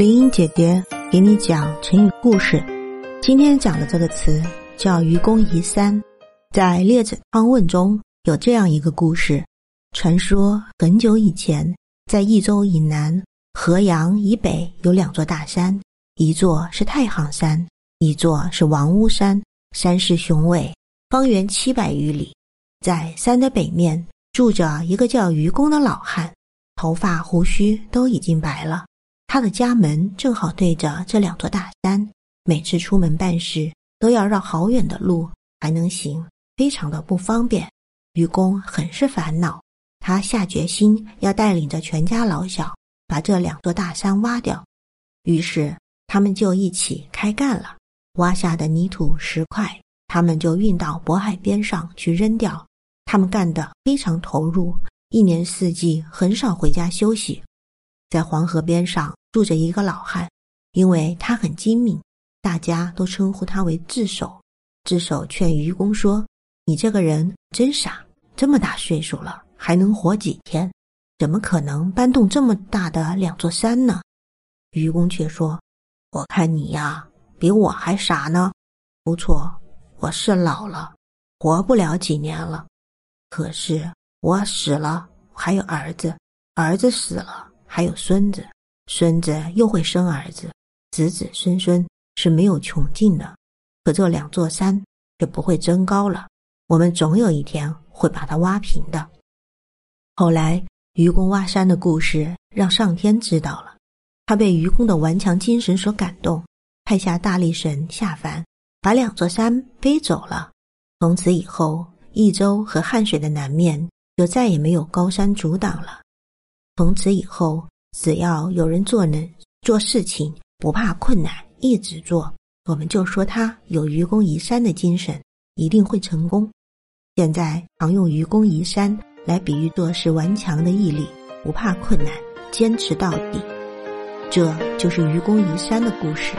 林英姐姐给你讲成语故事。今天讲的这个词叫“愚公移山”。在《列子·汤问》中有这样一个故事：传说很久以前，在益州以南、河阳以北有两座大山，一座是太行山，一座是王屋山。山势雄伟，方圆七百余里。在山的北面住着一个叫愚公的老汉，头发胡须都已经白了。他的家门正好对着这两座大山，每次出门办事都要绕好远的路，还能行，非常的不方便。愚公很是烦恼，他下决心要带领着全家老小把这两座大山挖掉。于是他们就一起开干了，挖下的泥土石块，他们就运到渤海边上去扔掉。他们干得非常投入，一年四季很少回家休息，在黄河边上。住着一个老汉，因为他很精明，大家都称呼他为智叟。智叟劝愚公说：“你这个人真傻，这么大岁数了，还能活几天？怎么可能搬动这么大的两座山呢？”愚公却说：“我看你呀，比我还傻呢。不错，我是老了，活不了几年了。可是我死了还有儿子，儿子死了还有孙子。”孙子又会生儿子，子子孙孙是没有穷尽的。可这两座山却不会增高了，我们总有一天会把它挖平的。后来，愚公挖山的故事让上天知道了，他被愚公的顽强精神所感动，派下大力神下凡，把两座山背走了。从此以后，益州和汉水的南面就再也没有高山阻挡了。从此以后。只要有人做人做事情不怕困难，一直做，我们就说他有愚公移山的精神，一定会成功。现在常用愚公移山来比喻做事顽强的毅力，不怕困难，坚持到底。这就是愚公移山的故事。